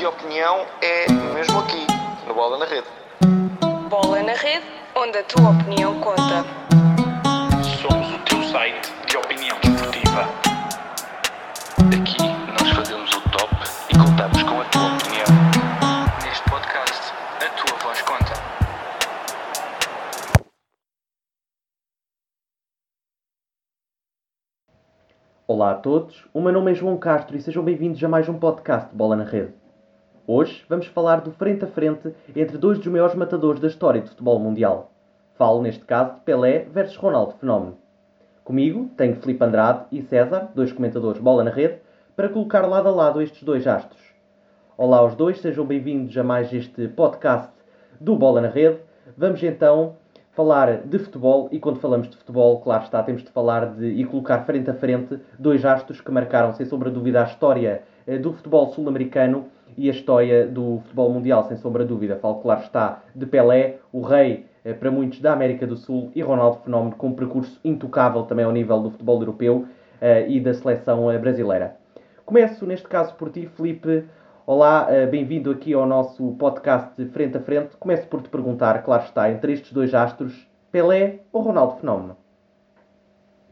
de opinião é mesmo aqui, no Bola na Rede. Bola na Rede, onde a tua opinião conta. Somos o teu site de opinião desportiva. Aqui nós fazemos o top e contamos com a tua opinião. Neste podcast, a tua voz conta. Olá a todos, o meu nome é João Castro e sejam bem-vindos a mais um podcast de Bola na Rede. Hoje vamos falar do frente a frente entre dois dos maiores matadores da história do futebol mundial. Falo, neste caso, de Pelé versus Ronaldo Fenómeno. Comigo tenho Felipe Andrade e César, dois comentadores Bola na Rede, para colocar lado a lado estes dois astros. Olá aos dois, sejam bem-vindos a mais este podcast do Bola na Rede. Vamos então falar de futebol e quando falamos de futebol, claro está, temos de falar de e colocar frente a frente dois astros que marcaram, sem sombra de dúvida, a história eh, do futebol sul-americano e a história do futebol mundial, sem sombra de dúvida. Falo, claro está, de Pelé, o rei eh, para muitos da América do Sul, e Ronaldo Fenómeno, com um percurso intocável também ao nível do futebol europeu eh, e da seleção eh, brasileira. Começo, neste caso, por ti, Felipe. Olá, bem-vindo aqui ao nosso podcast Frente a Frente. Começo por te perguntar, claro está, entre estes dois astros, Pelé ou Ronaldo Fenómeno?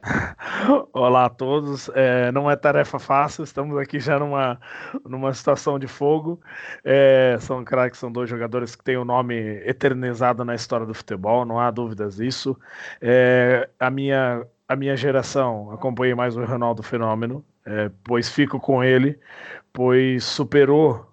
Olá a todos. É, não é tarefa fácil, estamos aqui já numa, numa situação de fogo. É, são craques, são dois jogadores que têm o nome eternizado na história do futebol, não há dúvidas disso. É, a, minha, a minha geração acompanhei mais o Ronaldo Fenômeno, é, pois fico com ele, pois superou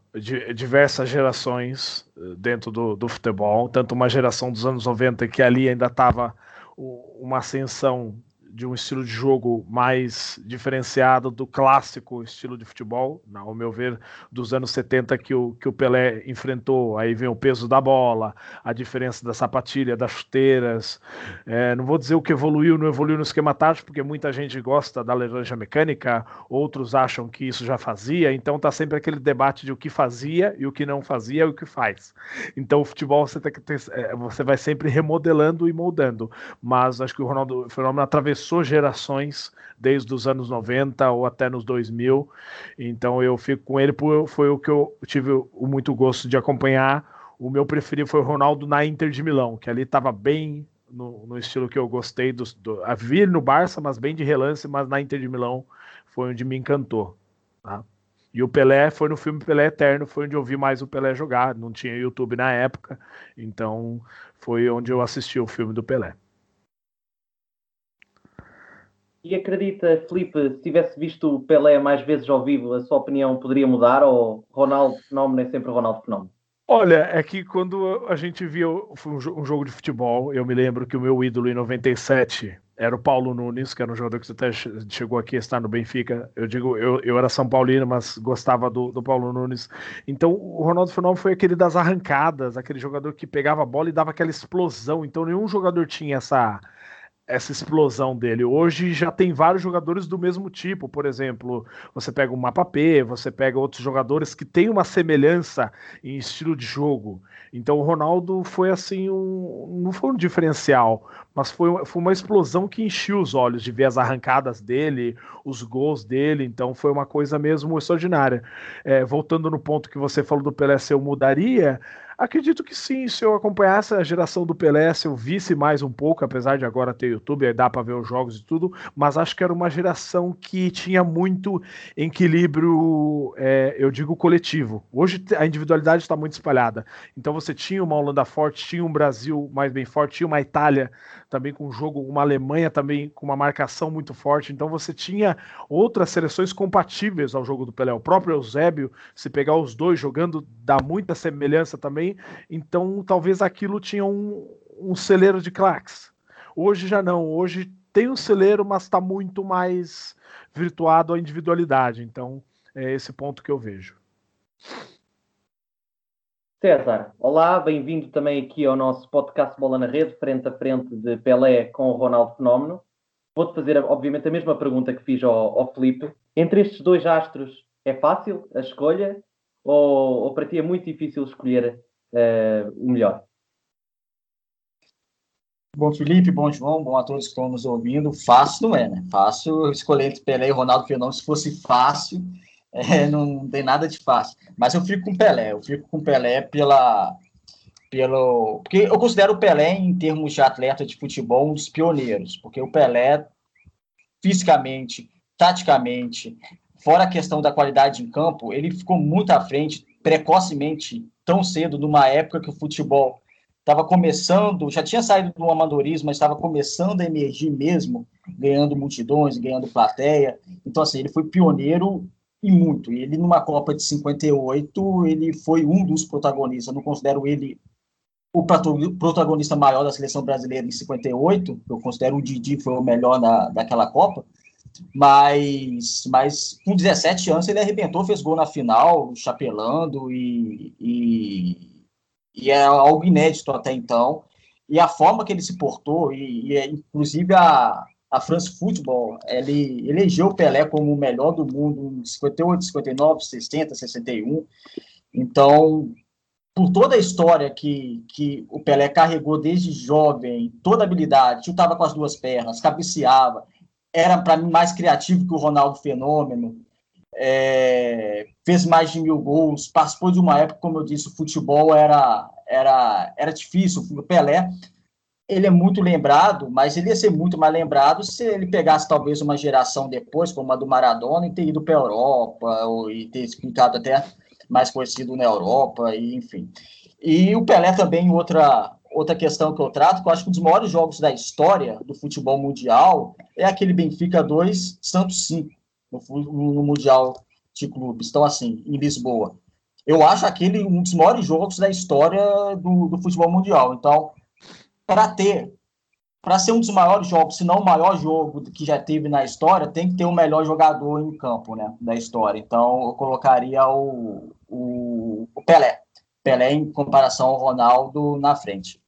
diversas gerações eh, dentro do, do futebol, tanto uma geração dos anos 90 que ali ainda estava uma ascensão de um estilo de jogo mais diferenciado do clássico estilo de futebol, ao meu ver, dos anos 70 que o, que o Pelé enfrentou. Aí vem o peso da bola, a diferença da sapatilha, das chuteiras. É, não vou dizer o que evoluiu, não evoluiu no esquema tático, porque muita gente gosta da laranja mecânica, outros acham que isso já fazia, então tá sempre aquele debate de o que fazia e o que não fazia e o que faz. Então o futebol você, tem que ter, é, você vai sempre remodelando e moldando, mas acho que o Ronaldo Fenômeno atravessou atravessou gerações, desde os anos 90 ou até nos 2000. Então eu fico com ele, foi o que eu tive muito gosto de acompanhar. O meu preferido foi o Ronaldo na Inter de Milão, que ali estava bem no, no, estilo que eu gostei. Do, do, a vir no Barça, mas bem de relance, mas na Inter de Milão foi onde me encantou. Tá? E o Pelé foi no filme Pelé Eterno, foi onde eu vi mais o Pelé jogar. Não tinha YouTube na época, então foi onde eu assisti o filme do Pelé. E acredita, Felipe, se tivesse visto o Pelé mais vezes ao vivo, a sua opinião poderia mudar ou Ronaldo Fenómeno é sempre Ronaldo Fenómeno? Olha, é que quando a gente via um jogo de futebol, eu me lembro que o meu ídolo em 97 era o Paulo Nunes, que era um jogador que até chegou aqui a estar no Benfica. Eu digo, eu, eu era São Paulino, mas gostava do, do Paulo Nunes. Então, o Ronaldo Fenômeno foi aquele das arrancadas, aquele jogador que pegava a bola e dava aquela explosão. Então, nenhum jogador tinha essa essa explosão dele. Hoje já tem vários jogadores do mesmo tipo, por exemplo, você pega o Mapa P, você pega outros jogadores que têm uma semelhança em estilo de jogo. Então o Ronaldo foi assim um, não foi um diferencial, mas foi, foi uma explosão que encheu os olhos de ver as arrancadas dele, os gols dele. Então foi uma coisa mesmo extraordinária. É, voltando no ponto que você falou do Pelé, se eu mudaria, Acredito que sim, se eu acompanhasse a geração do Pelé, se eu visse mais um pouco, apesar de agora ter YouTube, aí dá para ver os jogos e tudo, mas acho que era uma geração que tinha muito equilíbrio, é, eu digo coletivo. Hoje a individualidade está muito espalhada. Então você tinha uma Holanda forte, tinha um Brasil mais bem forte, tinha uma Itália também com um jogo, uma Alemanha também com uma marcação muito forte. Então você tinha outras seleções compatíveis ao jogo do Pelé. O próprio Eusébio, se pegar os dois jogando, dá muita semelhança também Então, talvez aquilo tinha um, um celeiro de craques. Hoje já não. Hoje tem um celeiro, mas está muito mais virtuado à individualidade. Então, é esse ponto que eu vejo. César, olá, bem-vindo também aqui ao nosso podcast Bola na Rede, frente a frente de Pelé com o Ronaldo Fenómeno. Vou-te fazer, obviamente, a mesma pergunta que fiz ao, ao Felipe. Entre estes dois astros, é fácil a escolha? Ou, ou para ti é muito difícil escolher uh, o melhor. Bom, Felipe, bom João, bom a todos que estão nos ouvindo. Fácil não é, né? Fácil escolher entre Pelé e Ronaldo Fenômeno. Se fosse fácil, É, não tem nada de fácil. Mas eu fico com Pelé. Eu fico com Pelé pela, pelo. Porque eu considero o Pelé, em termos de atleta de futebol, um dos pioneiros. Porque o Pelé, fisicamente, taticamente, fora a questão da qualidade em campo, ele ficou muito à frente, precocemente, tão cedo, numa época que o futebol estava começando, já tinha saído do amadorismo, mas estava começando a emergir mesmo, ganhando multidões, ganhando plateia. Então, assim, ele foi pioneiro e muito. Ele, numa Copa de 58, ele foi um dos protagonistas. Eu não considero ele o protagonista maior da seleção brasileira em 58, eu considero o Didi foi o melhor na, daquela Copa, mas, mas com 17 anos ele arrebentou, fez gol na final, chapelando, e, e, e é algo inédito até então. E a forma que ele se portou, e, e é, inclusive a, a France Football, ele elegeu o Pelé como o melhor do mundo em 58, 59, 60, 61. Então, por toda a história que, que o Pelé carregou desde jovem, toda a habilidade, chutava com as duas pernas, cabeceava, era para mim mais criativo que o Ronaldo Fenômeno, é, fez mais de mil gols, participou de uma época, como eu disse, o futebol era, era, era difícil, o Pelé, ele é muito lembrado, mas ele ia ser muito mais lembrado se ele pegasse talvez uma geração depois, como a do Maradona, e ter ido para a Europa, ou, e ter ficado até mais conhecido na Europa, e enfim. E o Pelé também, outra, outra questão que eu trato, que eu acho que um dos maiores jogos da história do futebol mundial é aquele Benfica 2, Santos 5, no, no Mundial de Clubes. Então, assim, em Lisboa. Eu acho aquele um dos maiores jogos da história do, do futebol mundial. Então, para ter, para ser um dos maiores jogos, se não o maior jogo que já teve na história, tem que ter o melhor jogador em campo, né, da história. Então, eu colocaria o, o, o Pelé. Pelé em comparação ao Ronaldo na frente.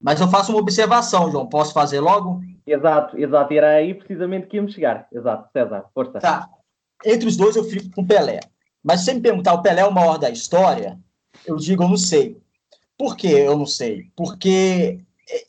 Mas eu faço uma observação, João. Posso fazer logo? Exato, exato. Era aí precisamente que íamos chegar. Exato, César, força. Tá. Entre os dois eu fico com Pelé. Mas se você me perguntar o Pelé é o maior da história, eu digo eu não sei. Por que eu não sei? Porque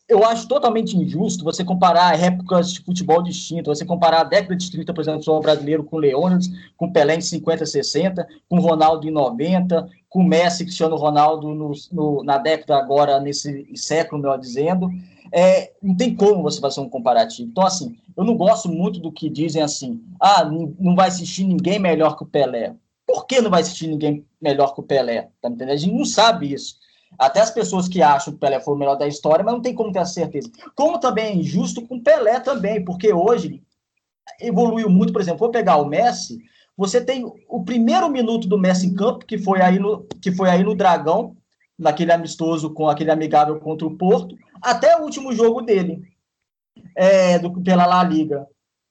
eu acho totalmente injusto você comparar épocas de futebol distintas, você comparar a década de 30, por exemplo, o brasileiro com Leônidas, com Pelé em 50, 60, com Ronaldo em 90, com Messi, Cristiano Ronaldo no, no, na década agora, nesse século, melhor dizendo. É, não tem como você fazer um comparativo. Então, assim, eu não gosto muito do que dizem assim, ah, não, vai assistir ninguém melhor que o Pelé. Por que não vai assistir ninguém melhor que o Pelé? Tá entendendo? A gente não sabe isso. Até as pessoas que acham que o Pelé foi o melhor da história, mas não tem como ter a certeza. Como também é injusto com o Pelé também, porque hoje evoluiu muito, por exemplo, vou pegar o Messi, você tem o primeiro minuto do Messi em campo, que foi aí no, que foi aí no Dragão, naquele amistoso com aquele amigável contra o Porto, até o último jogo dele, é, do, pela La Liga.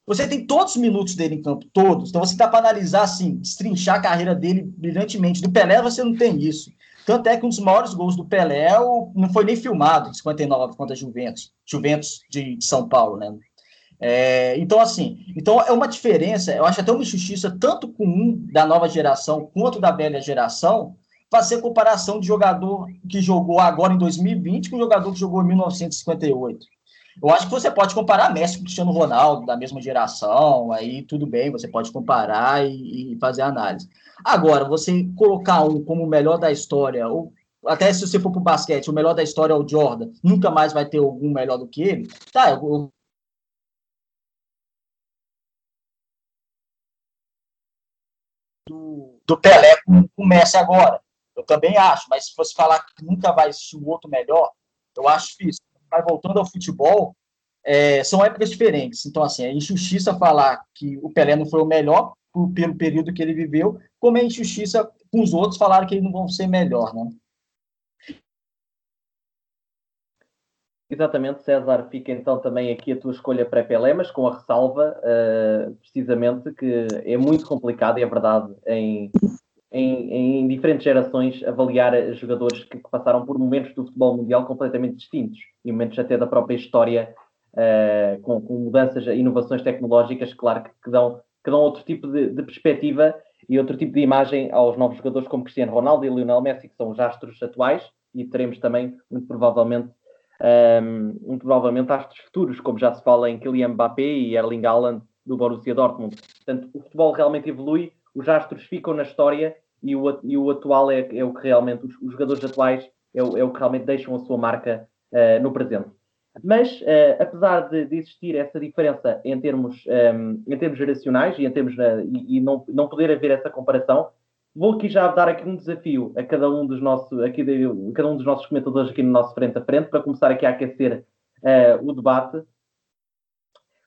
Você tem todos os minutos dele em campo, todos. Então você dá para analisar assim, destrinchar a carreira dele brilhantemente. Do Pelé você não tem isso. Tanto é que um dos maiores gols do Pelé não foi nem filmado, em 59, contra a Juventus, Juventus de, de São Paulo, né? É, então, assim, então é uma diferença, eu acho até uma injustiça, tanto com um da nova geração quanto da velha geração, fazer comparação de jogador que jogou agora em 2020 com jogador que jogou em 1958. Eu acho que você pode comparar Messi com Cristiano Ronaldo, da mesma geração, aí tudo bem, você pode comparar e, e fazer análise. Agora, você colocar um como o melhor da história, ou até se você for para o basquete, o melhor da história é o Jordan, nunca mais vai ter algum melhor do que ele, tá, eu, do, do Pelé com o Messi agora. Eu também acho, mas se fosse falar que nunca vai existir um outro melhor, eu acho difícil. Mas voltando ao futebol, é, são épocas diferentes. Então, assim, é injustiça falar que o Pelé não foi o melhor, pelo período que ele viveu, como é injustiça com os outros falar que eles não vão ser melhor, né? Exatamente, César, fica então também aqui a tua escolha para Pelé, mas com a ressalva, uh, precisamente, que é muito complicado, e é verdade, em, em, em, diferentes gerações, avaliar jogadores que, que, passaram por momentos do futebol mundial completamente distintos, e momentos até da própria história, uh, com, com, mudanças, inovações tecnológicas, claro, que, que dão que dão outro tipo de, de, perspectiva e outro tipo de imagem aos novos jogadores como Cristiano Ronaldo e Lionel Messi, que são os astros atuais, e teremos também, muito provavelmente, um, provavelmente astros futuros, como já se fala em Kylian Mbappé e Erling Haaland do Borussia Dortmund. Portanto, o futebol realmente evolui, os astros ficam na história e o, e o atual é, é o que realmente, os, os jogadores atuais é o, é o, que realmente deixam a sua marca uh, no presente. Mas, uh, apesar de, de, existir essa diferença em termos, um, em termos geracionais e, em termos, uh, e, e, não, não poder haver essa comparação, vou aqui já dar aqui um desafio a cada um dos nossos, aqui de, a cada um dos nossos comentadores aqui no nosso frente a frente, para começar aqui a aquecer o debate.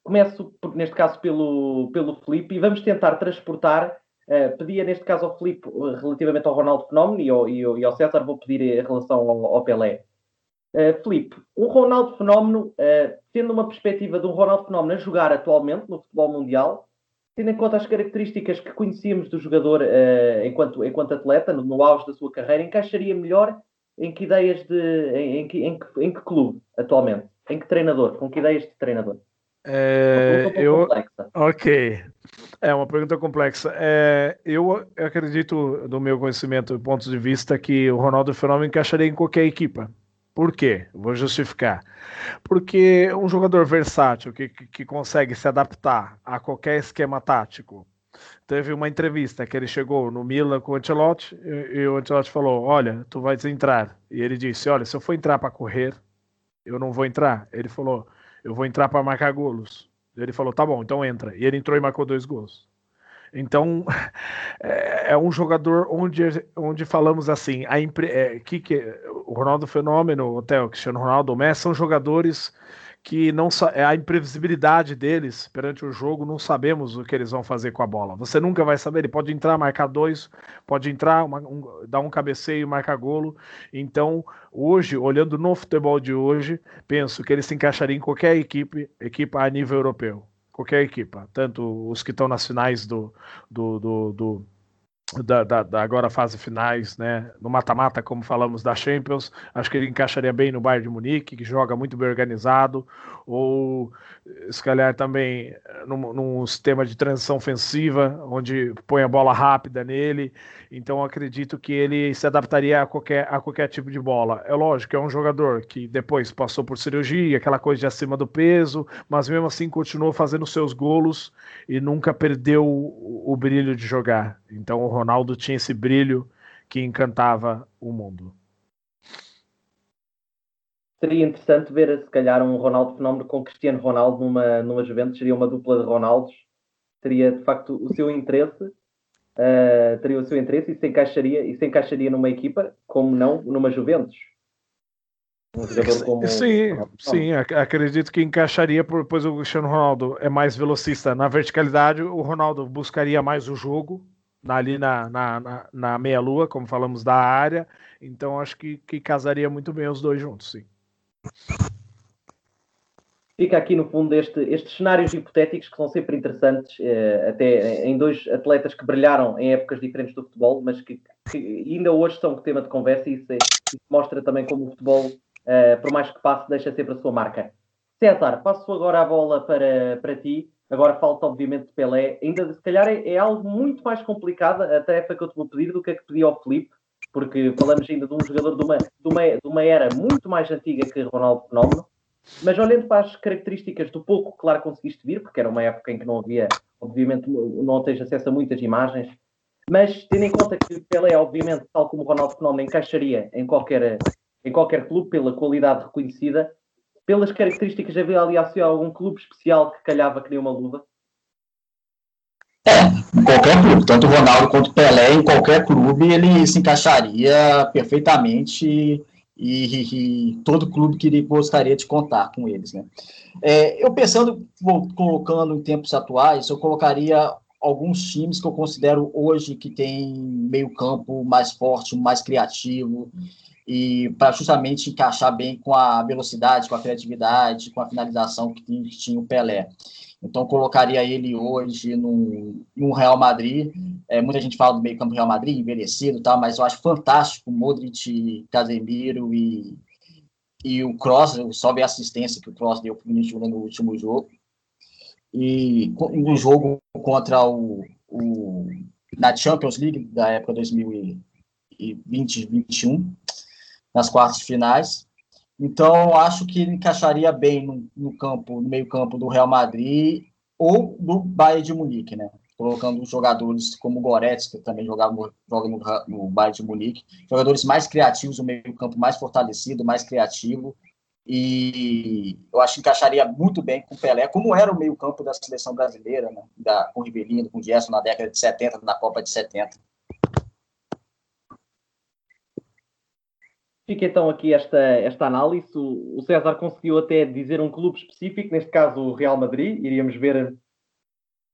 Começo, por, neste caso, pelo, pelo Felipe e vamos tentar transportar Uh, pedia neste caso ao Filipe relativamente ao Ronaldo Fenómeno e ao, e e ao César vou pedir em relação ao, ao Pelé. Uh, Filipe, um Ronaldo Fenómeno, uh, tendo uma perspectiva de um Ronaldo Fenómeno a jogar atualmente no futebol mundial, tendo em conta as características que conhecíamos do jogador uh, enquanto, enquanto atleta, no, no, auge da sua carreira, encaixaria melhor em que ideias de. em, em, em, em, que, em que clube atualmente? Em que treinador? Com que ideias de treinador? É, eu, ok, é uma pergunta complexa. É, eu acredito, do meu conhecimento e ponto de vista, que o Ronaldo Fenômeno encaixaria em qualquer equipa. Por quê? Vou justificar. Porque um jogador versátil que, que, que consegue se adaptar a qualquer esquema tático. Teve uma entrevista que ele chegou no Milan com o Ancelotti e, e o Ancelotti falou: Olha, tu vais entrar. E ele disse: Olha, se eu for entrar para correr, eu não vou entrar. Ele falou eu vou entrar para marcar golos. Ele falou, tá bom, então entra. E ele entrou e marcou dois gols. Então, é, é um jogador onde, onde falamos assim, a impre, é, que, que, o Ronaldo Fenômeno, o Cristiano Ronaldo, o Messi, são jogadores que não é a imprevisibilidade deles perante o jogo, não sabemos o que eles vão fazer com a bola. Você nunca vai saber. Ele pode entrar, marcar dois, pode entrar, uma, um, dar um cabeceio, marcar golo. Então, hoje, olhando no futebol de hoje, penso que ele se encaixaria em qualquer equipe, equipe a nível europeu. Qualquer equipa, tanto os que estão nas finais do, do, do, do da, da, da, agora fase finais, né? No mata-mata, como falamos da Champions, acho que ele encaixaria bem no Bayern de Munique, que joga muito bem organizado, ou se calhar também num, num sistema de transição ofensiva, onde põe a bola rápida nele. Então acredito que ele se adaptaria a qualquer, a qualquer tipo de bola. É lógico, é um jogador que depois passou por cirurgia, aquela coisa de acima do peso, mas mesmo assim continuou fazendo seus golos e nunca perdeu o, o brilho de jogar. Então o Ronaldo tinha esse brilho que encantava o mundo. Seria interessante ver, se calhar, um Ronaldo fenómeno com Cristiano Ronaldo numa, numa Juventus, seria uma dupla de Ronaldos, teria de facto o seu interesse, uh, teria o seu interesse e se encaixaria, e se encaixaria numa equipa, como não, numa Juventus. Um como sim, sim, acredito que encaixaria, pois o Cristiano Ronaldo é mais velocista na verticalidade, o Ronaldo buscaria mais o jogo, ali na, na, na, na meia-lua, como falamos da área. Então acho que, que casaria muito bem os dois juntos, sim. Fica aqui no fundo este, estes cenários hipotéticos que são sempre interessantes, eh, até em dois atletas que brilharam em épocas diferentes do futebol, mas que, que ainda hoje são tema de conversa e isso, é, isso mostra também como o futebol, eh, por mais que passe, deixa sempre a sua marca. César, passo agora a bola para, para ti. Agora falta, obviamente, Pelé. Ainda, se calhar, é, é, algo muito mais complicado a tarefa que eu te vou pedir do que a que pedi ao Felipe, porque falamos ainda de um jogador de uma, de uma, de uma era muito mais antiga que Ronaldo Fenómeno. Mas olhando para as características do pouco, claro, conseguiste vir, porque era uma época em que não havia, obviamente, não tens acesso a muitas imagens. Mas tendo em conta que Pelé, obviamente, tal como Ronaldo Fenómeno, encaixaria em qualquer, em qualquer clube pela qualidade reconhecida, pelas características, havia ali assim, algum clube especial que calhava que nem uma luva? É, qualquer clube, tanto o Ronaldo quanto o Pelé, em qualquer clube, ele se encaixaria perfeitamente e, e, todo clube que gostaria de contar com eles. Né? É, eu pensando, colocando em tempos atuais, eu colocaria alguns times que eu considero hoje que tem meio campo mais forte, mais criativo, e para justamente encaixar bem com a velocidade, com a criatividade, com a finalização que tinha, o Pelé. Então, colocaria ele hoje no, no Real Madrid. É, muita gente fala do meio campo do Real Madrid, envelhecido tal, mas eu acho fantástico Modric, Casemiro e, e o Kroos, só ver a assistência que o Kroos deu para o no último jogo. E no jogo contra o, o na Champions League da época 2020-2021, nas quartas finais. Então, acho que ele encaixaria bem no, no campo, no meio-campo do Real Madrid ou do Bayern de Munique, né? colocando jogadores como o Goretzka, que também jogava, joga no, no Bayern de Munique, jogadores mais criativos, o meio-campo mais fortalecido, mais criativo, e eu acho que encaixaria muito bem com o Pelé, como era o meio-campo da seleção brasileira, né? da, com o Rivelino, com o Gerson na década de 70, na Copa de 70. Fica então aqui esta, esta análise. O, César conseguiu até dizer um clube específico, neste caso o Real Madrid. Iríamos ver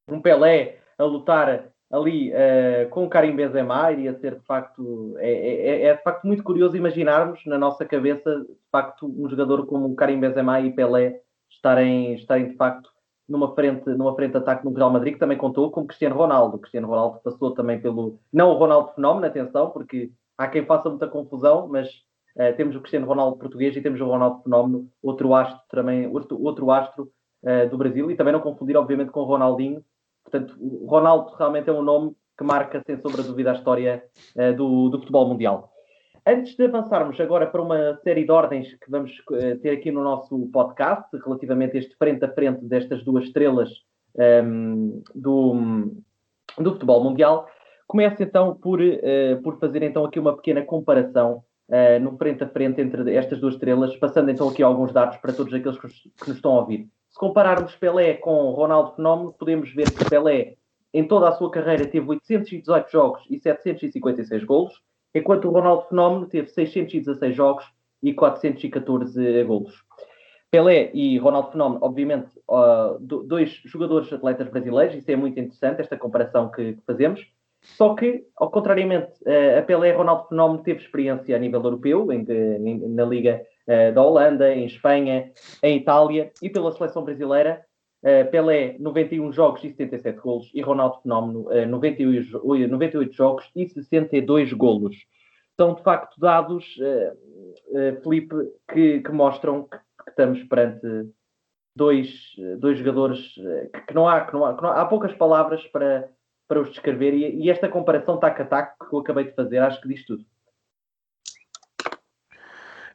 um Pelé a lutar ali uh, com o Karim Benzema. Iria ser de facto. É, é, é, é, de facto muito curioso imaginarmos na nossa cabeça, de facto, um jogador como o Karim Benzema e Pelé estarem, estarem de facto numa frente, numa frente de ataque no Real Madrid, que também contou com Cristiano Ronaldo. O Cristiano Ronaldo passou também pelo. Não o Ronaldo Fenómeno, atenção, porque há quem faça muita confusão, mas Uh, temos o Cristiano Ronaldo português e temos o Ronaldo Fenómeno, outro astro também, outro, outro astro uh, do Brasil, e também não confundir, obviamente, com o Ronaldinho. Portanto, o Ronaldo realmente é um nome que marca, sem sombra de dúvida, a história uh, do, do, futebol mundial. Antes de avançarmos agora para uma série de ordens que vamos ter aqui no nosso podcast, relativamente a este frente a frente destas duas estrelas um, ehm, do, do futebol mundial, começo então por, por fazer então aqui uma pequena comparação uh, no frente a frente entre estas duas estrelas, passando então aqui alguns dados para todos aqueles que, que nos estão a ouvir. Se compararmos Pelé com Ronaldo Fenómeno, podemos ver que Pelé, em toda a sua carreira, teve 818 jogos e 756 golos, enquanto o Ronaldo Fenómeno teve 616 jogos e 414 golos. Pelé e Ronaldo Fenómeno, obviamente, uh, dois jogadores atletas brasileiros, isso é muito interessante, esta comparação que, que fazemos. Só que, ao contrariamente, a Pelé Ronaldo Fenómeno teve experiência a nível europeu, em, em, na Liga uh, da Holanda, em Espanha, em Itália e pela seleção brasileira. Uh, Pelé, 91 jogos e 77 golos, e Ronaldo Fenómeno, uh, 98, 98 jogos e 62 golos. São, de facto, dados, Felipe, que, que mostram que, que, estamos perante dois, dois jogadores que, não há, que, não há, que não há, há poucas palavras para para os descrever. E, e esta comparação tac a tac que eu acabei de fazer, acho que diz tudo.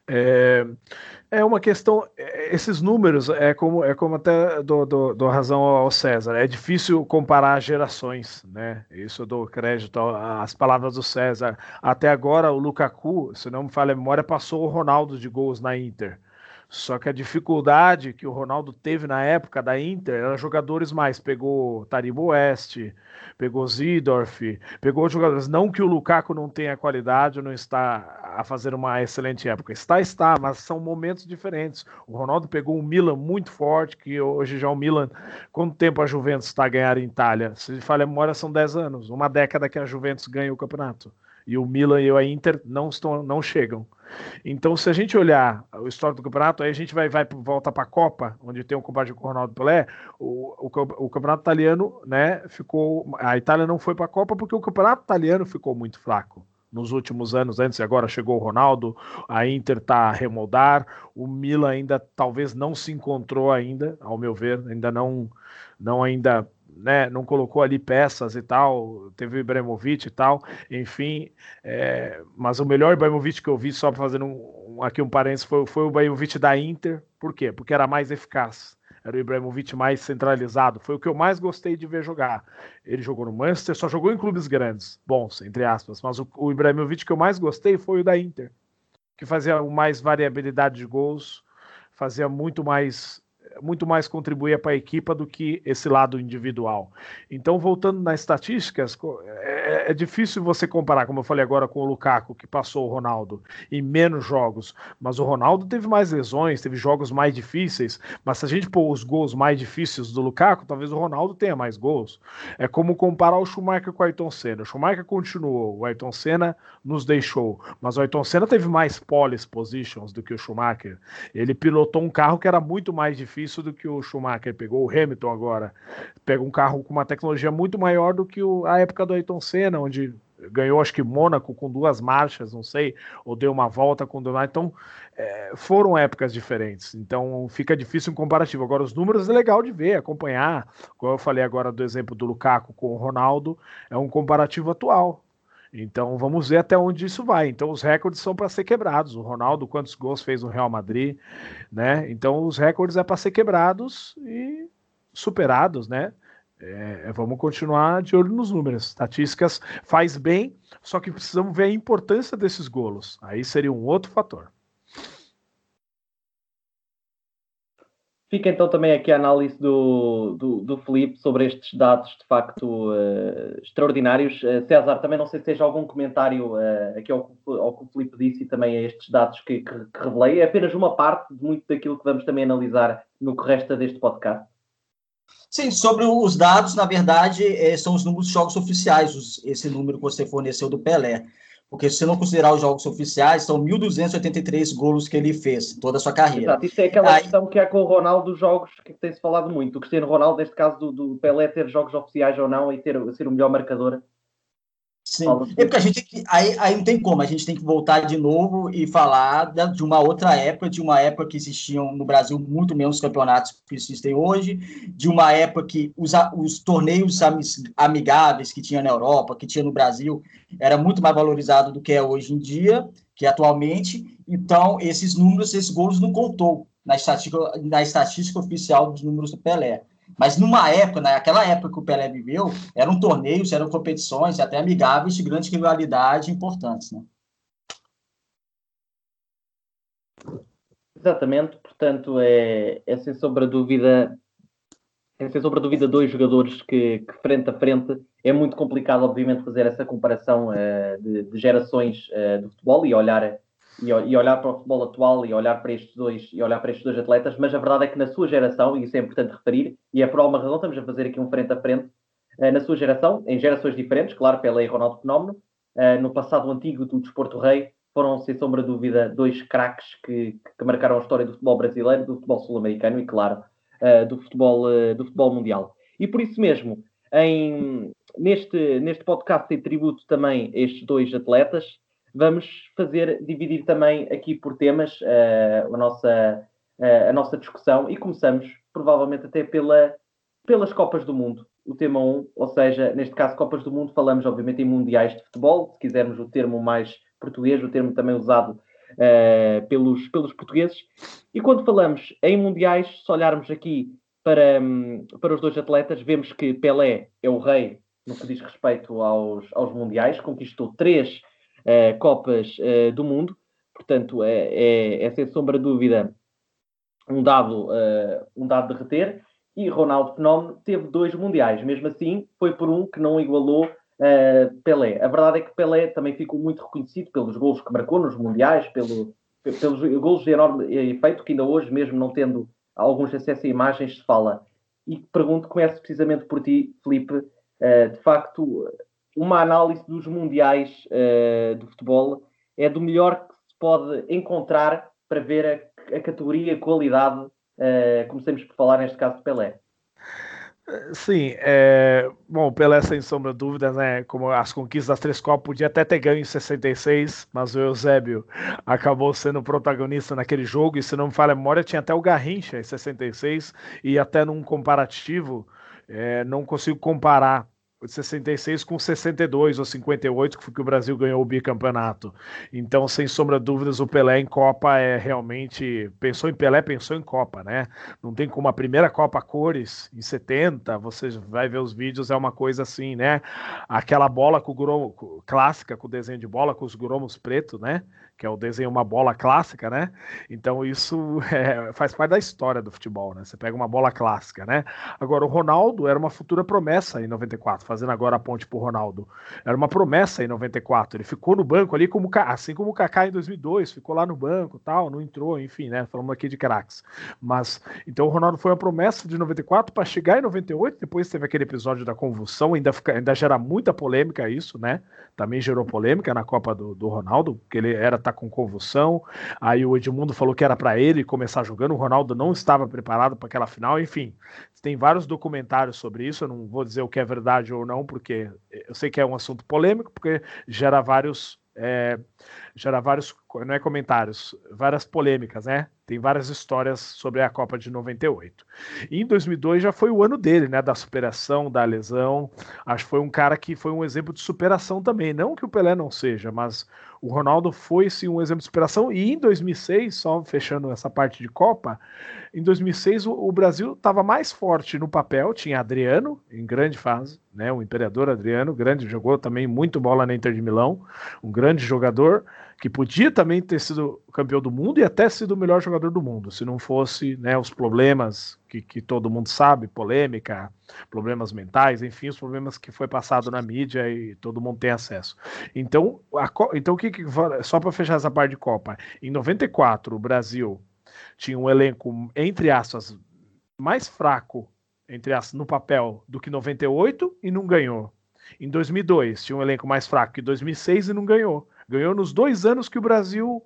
É, é uma questão, é, esses números é como é como até dou, dou, dou, razão ao César. É difícil comparar gerações, né? Isso eu dou crédito às palavras do César. Até agora o Lukaku, se não me falha a memória, passou o Ronaldo de gols na Inter. Só que a dificuldade que o Ronaldo teve na época da Inter era jogadores mais. Pegou Taribo West, pegou Zidorf, pegou jogadores. Não que o Lukaku não tenha qualidade, não está a fazer uma excelente época. Está, está, mas são momentos diferentes. O Ronaldo pegou um Milan muito forte, que hoje já o Milan. Quanto tempo a Juventus está a ganhar em Itália? Se falha a memória, são 10 anos. Uma década que a Juventus ganha o campeonato. E o Milan e a Inter não, estão, não chegam. Então, se a gente olhar o histórico do campeonato, aí a gente vai, vai volta para a Copa, onde tem um combate com o Ronaldo Pelé. O, o, o, campeonato italiano, né, ficou. A Itália não foi para a Copa porque o campeonato italiano ficou muito fraco nos últimos anos, antes e agora chegou o Ronaldo, a Inter está a remoldar, o Milan ainda talvez não se encontrou ainda, ao meu ver, ainda não, não ainda né, não colocou ali peças e tal, teve o Ibrahimovic e tal, enfim, é, mas o melhor Ibrahimovic que eu vi, só fazendo um, aqui um parênteses, foi, foi o Ibrahimovic da Inter, por quê? Porque era mais eficaz, era o Ibrahimovic mais centralizado, foi o que eu mais gostei de ver jogar. Ele jogou no Manchester, só jogou em clubes grandes, bons, entre aspas, mas o, o Ibrahimovic que eu mais gostei foi o da Inter, que fazia mais variabilidade de gols, fazia muito mais muito mais contribuía para a equipa do que esse lado individual. Então, voltando nas estatísticas, é, é, difícil você comparar, como eu falei agora, com o Lukaku, que passou o Ronaldo em menos jogos, mas o Ronaldo teve mais lesões, teve jogos mais difíceis, mas se a gente pôr os gols mais difíceis do Lukaku, talvez o Ronaldo tenha mais gols. É como comparar o Schumacher com o Ayrton Senna. O Schumacher continuou, o Ayrton Senna nos deixou, mas o Ayrton Senna teve mais pole positions do que o Schumacher. Ele pilotou um carro que era muito mais difícil difícil do que o Schumacher pegou. O Hamilton agora pega um carro com uma tecnologia muito maior do que o, a época do Ayrton Senna, onde ganhou acho que Mônaco com duas marchas, não sei, ou deu uma volta com dois. Então é, foram épocas diferentes. Então fica difícil um comparativo. Agora os números é legal de ver, acompanhar. Como eu falei agora do exemplo do Lukaku com o Ronaldo, é um comparativo atual. Então vamos ver até onde isso vai. Então os recordes são para ser quebrados. O Ronaldo, quantos gols fez no Real Madrid, né? Então os recordes é para ser quebrados e superados, né? É, é, vamos continuar de olho nos números. Estatísticas faz bem, só que precisamos ver a importância desses golos. Aí seria um outro fator. Fica então também aqui a análise do, do, do Felipe sobre estes dados de facto uh, extraordinários. Uh, César, também não sei se seja algum comentário uh, aqui ao, ao que o Felipe disse e também a estes dados que, que, que revelei. É apenas uma parte de muito daquilo que vamos também analisar no que resta deste podcast. Sim, sobre os dados, na verdade, é, são os números de jogos oficiais, os, esse número que você forneceu do Pelé. Porque se você não considerar os jogos oficiais, são 1.283 golos que ele fez toda a sua carreira. Exato, isso é aquela Aí... questão que há com o Ronaldo dos jogos que tem-se falado muito. O Cristiano Ronaldo, neste caso do, do Pelé, ter jogos oficiais ou não e ter, ser o melhor marcador Sim, é porque a gente aí, aí não tem como, a gente tem que voltar de novo e falar de uma outra época, de uma época que existiam no Brasil muito menos campeonatos que existem hoje, de uma época que os, os torneios amigáveis que tinha na Europa, que tinha no Brasil, era muito mais valorizado do que é hoje em dia, que é atualmente. Então, esses números, esses gols não contou na estatística, na estatística oficial dos números do Pelé. Mas numa época, naquela época que o Pelé viveu, eram torneios, eram competições até amigáveis de grande rivalidade importantes, né? Exatamente, portanto, é, é sem sombra dúvida é sem sombra dúvida dois jogadores que, que, frente a frente é muito complicado, obviamente, fazer essa comparação uh, de, de, gerações uh, futebol e olhar e, e, olhar para o futebol atual e olhar para estes dois e olhar para estes dois atletas, mas a verdade é que na sua geração, e isso é importante referir, e é por alguma razão estamos a fazer aqui um frente a frente, uh, na sua geração, em gerações diferentes, claro, Pelé e Ronaldo Fenómeno, uh, no passado antigo do desporto rei, foram, sem sombra de dúvida, dois craques que, que, marcaram a história do futebol brasileiro, do futebol sul-americano e, claro, uh, do, futebol, do futebol mundial. E por isso mesmo, em, neste, neste podcast em tributo também a estes dois atletas, vamos fazer, dividir também aqui por temas uh, a, nossa, uh, a nossa discussão e começamos provavelmente até pela, pelas Copas do Mundo. O tema 1, ou seja, neste caso Copas do Mundo, falamos obviamente em mundiais de futebol, se quisermos o termo mais português, o termo também usado uh, pelos, pelos portugueses. E quando falamos em mundiais, se olharmos aqui para, um, para os dois atletas, vemos que Pelé é o rei no que diz respeito aos, aos mundiais, conquistou três uh, Copas uh, do Mundo. Portanto, é, é, é, sem sombra de dúvida um dado, uh, um dado de reter. E Ronaldo Fenómeno teve dois mundiais. Mesmo assim, foi por um que não igualou Pelé. A verdade é que Pelé também ficou muito reconhecido pelos gols que marcou nos mundiais, pelo, pelos gols de enorme efeito, que ainda hoje, mesmo não tendo alguns acessos a imagens, se fala. E pergunto, começo precisamente por ti, Felipe. de facto, uma análise dos mundiais uh, do futebol é do melhor que se pode encontrar para ver a, a categoria, a qualidade, uh, comecemos por falar neste caso de Pelé. Sim, é, bom, Pelé sem sombra de dúvidas, né? Como as conquistas das três Copas, podia até ter ganho em 66, mas o Eusébio acabou sendo protagonista naquele jogo. E se não me falha a memória, tinha até o Garrincha em 66, e até num comparativo, é, não consigo comparar 66 com 62 ou 58, que foi que o Brasil ganhou o bicampeonato. Então, sem sombra de dúvidas, o Pelé em Copa é realmente. Pensou em Pelé, pensou em Copa, né? Não tem como a primeira Copa Cores, em 70, você vai ver os vídeos, é uma coisa assim, né? Aquela bola com o gromo, clássica, com o desenho de bola, com os gromos pretos, né? Que é o desenho uma bola clássica, né? Então isso é, faz parte da história do futebol, né? Você pega uma bola clássica, né? Agora o Ronaldo era uma futura promessa em 94, fazendo agora a ponte pro Ronaldo. Era uma promessa em 94. Ele ficou no banco ali como assim como o Kaká em 2002, ficou lá no banco, tal, não entrou, enfim, né? Falamos aqui de craques. Mas então o Ronaldo foi uma promessa de 94 para chegar em 98, depois teve aquele episódio da convulsão, ainda fica, ainda gera muita polêmica isso, né? Também gerou polêmica na Copa do, do Ronaldo, porque ele era tá com convulsão. Aí o Edmundo falou que era para ele começar jogando. O Ronaldo não estava preparado para aquela final. Enfim, tem vários documentários sobre isso. Eu não vou dizer o que é verdade ou não, porque eu sei que é um assunto polêmico, porque gera vários. É, gera vários não é comentários, várias polêmicas, né? Tem várias histórias sobre a Copa de 98. E em 2002 já foi o ano dele, né? Da superação, da lesão. Acho que foi um cara que foi um exemplo de superação também. Não que o Pelé não seja, mas o Ronaldo foi sim um exemplo de superação. E em 2006, só fechando essa parte de Copa, em 2006 o, o Brasil estava mais forte no papel. Tinha Adriano em grande fase, né? O imperador Adriano, grande, jogou também muito bola na Inter de Milão, um grande jogador que podia também ter sido campeão do mundo e até sido o melhor jogador do mundo, se não fosse né, os problemas que, que, todo mundo sabe, polêmica, problemas mentais, enfim, os problemas que foi passado na mídia e todo mundo tem acesso. Então, a, então o que, que só para fechar essa parte de Copa, em 94 o Brasil tinha um elenco entre aspas mais fraco entre aspas no papel do que 98 e não ganhou. Em 2002 tinha um elenco mais fraco que 2006 e não ganhou. Ganhou nos dois anos que o Brasil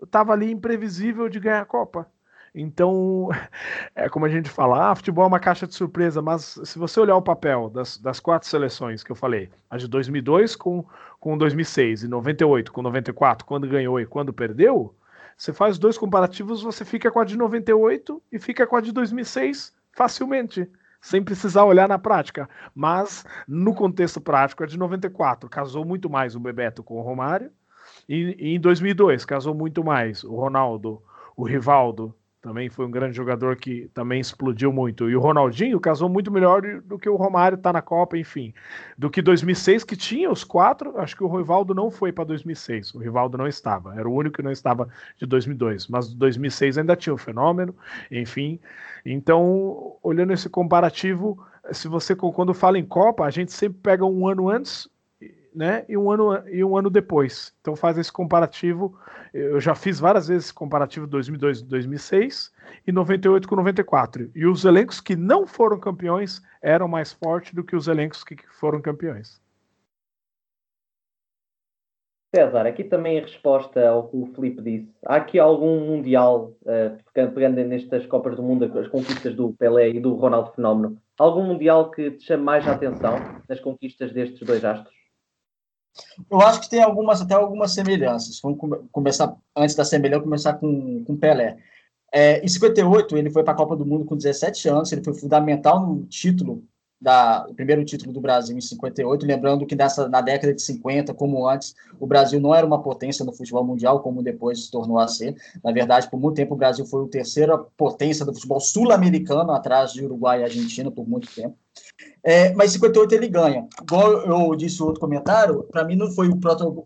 estava ali imprevisível de ganhar a Copa. Então, é como a gente fala, ah, futebol é uma caixa de surpresa, mas se você olhar o papel das, das quatro seleções que eu falei, a de 2002 com, com 2006 e 98 com 94, quando ganhou e quando perdeu, você faz dois comparativos, você fica com a de 98 e fica com a de 2006 facilmente, sem precisar olhar na prática. Mas, no contexto prático, a de 94 casou muito mais o Bebeto com o Romário, e, e em 2002 casou muito mais o Ronaldo, o Rivaldo, também foi um grande jogador que também explodiu muito. E o Ronaldinho casou muito melhor do que o Romário tá na Copa, enfim. Do que 2006, que tinha os quatro. Acho que o Rivaldo não foi para 2006. O Rivaldo não estava. Era o único que não estava de 2002. Mas 2006 ainda tinha o fenômeno, enfim. Então, olhando esse comparativo, se você, quando fala em Copa, a gente sempre pega um ano antes né, e um ano e um ano depois. Então faz esse comparativo. Eu já fiz várias vezes esse comparativo 2002 e 2006 e 98 com 94. E os elencos que não foram campeões eram mais fortes do que os elencos que foram campeões. César, aqui também a resposta ao que o Felipe disse. Há aqui algum Mundial, uh, pegando nestas Copas do Mundo, as conquistas do Pelé e do Ronaldo Fenómeno, algum Mundial que te chame mais a atenção nas conquistas destes dois astros? Eu acho que tem algumas, até algumas semelhanças. Vamos começar, antes da semelhança, começar com, com Pelé. É, em 58, ele foi para a Copa do Mundo com 17 anos, ele foi fundamental no título, da, o primeiro título do Brasil em 58, lembrando que nessa, na década de 50, como antes, o Brasil não era uma potência no futebol mundial, como depois se tornou a ser. Na verdade, por muito tempo, o Brasil foi a terceira potência do futebol sul-americano, atrás de Uruguai e Argentina, por muito tempo. É, mas 58 ele ganha. Igual eu disse outro comentário, para mim não foi o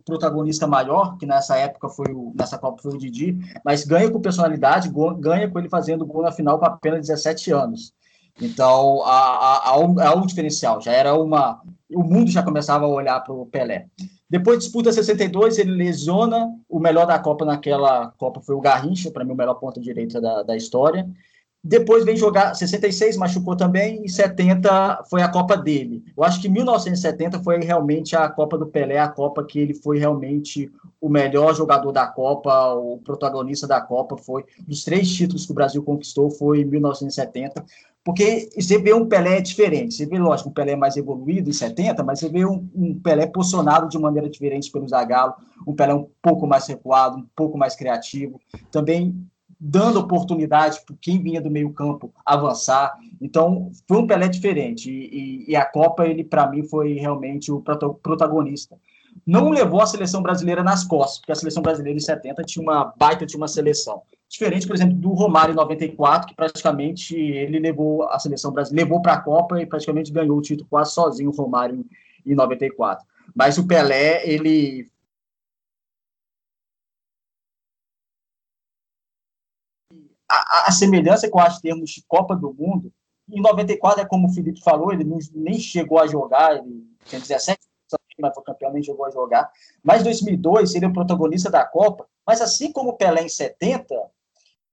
protagonista maior, que nessa época foi o, nessa Copa foi o Didi, mas ganha com personalidade, ganha com ele fazendo gol na final com apenas 17 anos. Então, há, há, um, há um diferencial, já era uma. O mundo já começava a olhar para o Pelé. Depois disputa 62, ele lesiona. O melhor da Copa naquela Copa foi o Garrincha, para mim, o melhor ponta direita da, da história. Depois vem jogar 66, machucou também, e 70 foi a Copa dele. Eu acho que 1970 foi realmente a Copa do Pelé, a Copa que ele foi realmente o melhor jogador da Copa, o protagonista da Copa. Foi dos três títulos que o Brasil conquistou, foi em 1970. Porque você vê um Pelé diferente. Você vê, lógico, um Pelé mais evoluído em 70, mas você vê um, um Pelé posicionado de maneira diferente pelo Zagallo, um Pelé um pouco mais recuado, um pouco mais criativo. Também dando oportunidade para quem vinha do meio campo avançar. Então, foi um Pelé diferente. E, e, e a Copa, ele para mim, foi realmente o protagonista. Não levou a seleção brasileira nas costas, porque a seleção brasileira em 70 tinha uma baita de uma seleção. Diferente, por exemplo, do Romário em 94, que praticamente ele levou a seleção brasileira, levou para a Copa e praticamente ganhou o título quase sozinho, o Romário em 94. Mas o Pelé, ele a, a, semelhança que eu acho termos de Copa do Mundo, em 94 é como o Felipe falou, ele nem chegou a jogar, ele tinha 17 mas foi campeão, nem chegou a jogar. Mas em 2002, ele é o protagonista da Copa, mas assim como o Pelé em 70,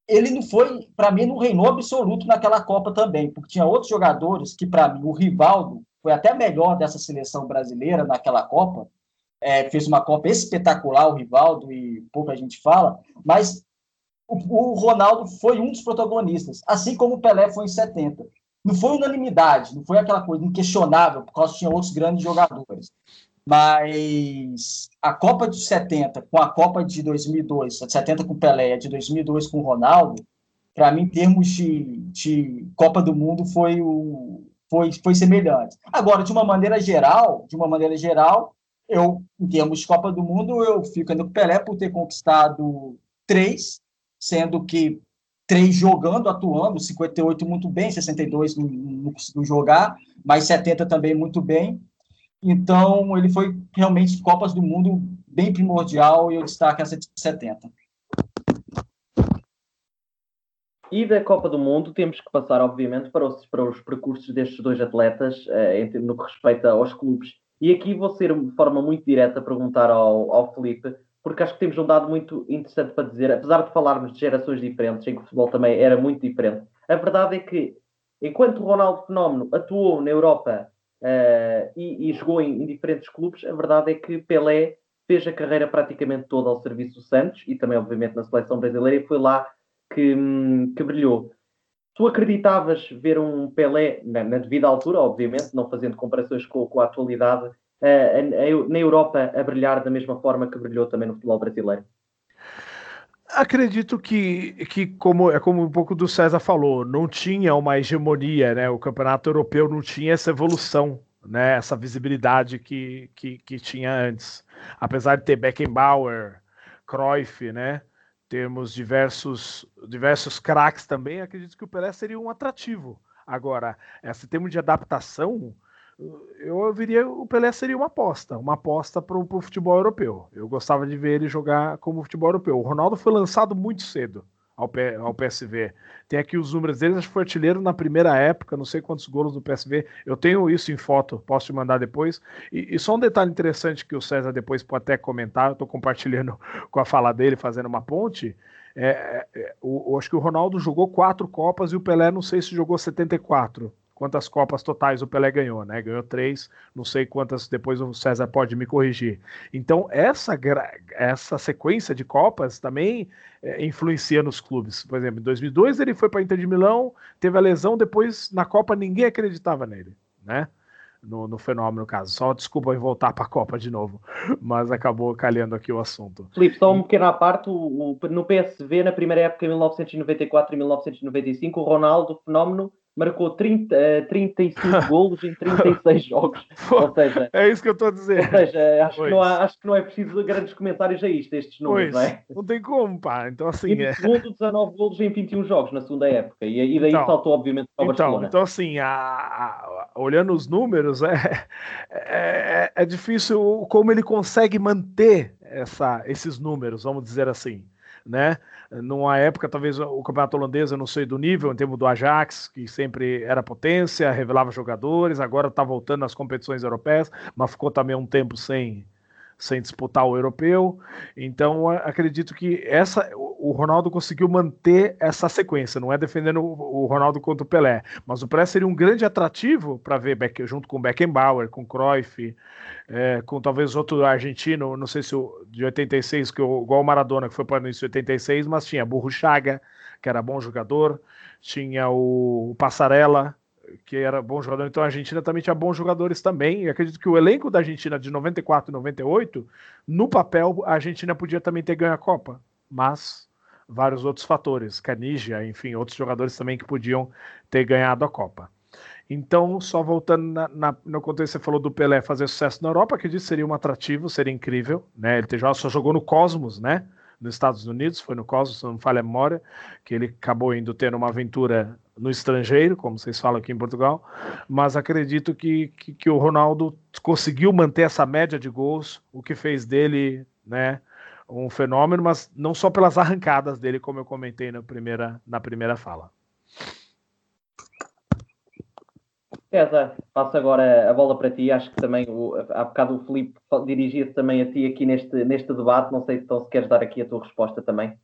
ele não foi, para mim, não reinou absoluto naquela Copa também, porque tinha outros jogadores que, para mim, o Rivaldo foi até melhor dessa seleção brasileira naquela Copa, é, fez uma Copa espetacular, o Rivaldo, e pouca gente fala, mas o, o, Ronaldo foi um dos protagonistas, assim como o Pelé foi em 70. Não foi unanimidade, não foi aquela coisa inquestionável, por causa que tinha outros grandes jogadores. Mas a Copa de 70 com a Copa de 2002, a de 70 com o Pelé, a de 2002 com o Ronaldo, para mim, em termos de, de Copa do Mundo, foi, o, foi, foi semelhante. Agora, de uma maneira geral, de uma maneira geral, eu, em termos de Copa do Mundo, eu fico ainda com o Pelé por ter conquistado três, sendo que três jogando, atuando, 58 muito bem, 62 não, conseguiu jogar, mas 70 também muito bem. Então, ele foi realmente Copas do Mundo bem primordial e eu destaco essa de 70. E da Copa do Mundo temos que passar, obviamente, para os, para os percursos destes dois atletas eh, no que respeita aos clubes. E aqui vou ser de forma muito direta perguntar ao, ao Felipe, porque acho que temos um dado muito interessante para dizer, apesar de falarmos de gerações diferentes, em que o futebol também era muito diferente, a verdade é que enquanto o Ronaldo Fenómeno atuou na Europa uh, e, e, jogou em, em, diferentes clubes, a verdade é que Pelé fez a carreira praticamente toda ao serviço do Santos e também, obviamente, na seleção brasileira e foi lá que, que brilhou. Tu acreditavas ver um Pelé, na, na devida altura, obviamente, não fazendo comparações com, com a atualidade, na Europa a brilhar da mesma forma que brilhou também no futebol brasileiro? Acredito que, que como é como um pouco do César falou, não tinha uma hegemonia, né? O campeonato europeu não tinha essa evolução, né? Essa visibilidade que, que, que tinha antes. Apesar de ter Beckenbauer, Cruyff, né? Temos diversos diversos craques também. Acredito que o Pelé seria um atrativo. Agora, esse termo de adaptação, eu viria o Pelé seria uma aposta, uma aposta para o futebol europeu. Eu gostava de ver ele jogar como futebol europeu. O Ronaldo foi lançado muito cedo ao, P, ao PSV. Tem aqui os números dele, acho que foi artilheiro na primeira época, não sei quantos gols do PSV. Eu tenho isso em foto, posso te mandar depois. E, e só um detalhe interessante que o César depois pode até comentar, estou compartilhando com a fala dele, fazendo uma ponte. É, é, é o, acho que o Ronaldo jogou quatro Copas e o Pelé não sei se jogou 74 quantas Copas totais o Pelé ganhou, né? Ganhou três, não sei quantas, depois o César pode me corrigir. Então, essa, essa sequência de Copas também é, influencia nos clubes. Por exemplo, em 2002 ele foi para Inter de Milão, teve a lesão, depois na Copa ninguém acreditava nele, né? No, no fenômeno, no caso. Só desculpa em voltar para a Copa de novo, mas acabou calhando aqui o assunto. Felipe, só um pequeno à parte: o, o, no PSV, na primeira época, em 1994 e 1995, o Ronaldo, fenómeno, marcou 30, 35 golos em 36 jogos. ou seja, é isso que eu estou a dizer. Ou seja, acho que, não há, acho que não é preciso grandes comentários a isto, estes números, pois, não é? Não tem como, pá. Então, assim. E é... segundo, 19 golos em 21 jogos na segunda época. E, e daí então, saltou, obviamente, para o então, Barcelona. Então, assim, a, a, olhando os números, é, é, é difícil como ele consegue manter essa, esses números, vamos dizer assim né? Numa época, talvez o campeonato holandês, eu não sei do nível, em termos do Ajax, que sempre era potência, revelava jogadores, agora está voltando nas competições europeias, mas ficou também um tempo sem, sem disputar o europeu. Então, acredito que essa o Ronaldo conseguiu manter essa sequência. Não é defendendo o Ronaldo contra o Pelé, mas o Pelé seria um grande atrativo para ver Beck, junto com Beckenbauer, com Cruyff, é, com talvez outro argentino, não sei se o de 86, que o, igual o Maradona, que foi para o início de 86, mas tinha Burro Chaga, que era bom jogador, tinha o Passarella, que era bom jogador. Então a Argentina também tinha bons jogadores também. E acredito que o elenco da Argentina de 94 e 98, no papel, a Argentina podia também ter ganho a Copa. Mas vários outros fatores, Canija, enfim, outros jogadores também que podiam ter ganhado a Copa. Então, só voltando na, na, no contexto você falou do Pelé fazer sucesso na Europa, que disse seria um atrativo, seria incrível, né? Ele só jogou no Cosmos, né? Nos Estados Unidos, foi no Cosmos, se não me falha a memória, que ele acabou indo tendo uma aventura no estrangeiro, como vocês falam aqui em Portugal, mas acredito que, que, que o Ronaldo conseguiu manter essa média de gols, o que fez dele, né? Um fenômeno, mas não só pelas arrancadas dele, como eu comentei na primeira, na primeira fala. César, passo agora a bola para ti. Acho que também o, há bocado o Filipe dirigia-se também a ti aqui neste, neste debate. Não sei então se queres dar aqui a tua resposta também.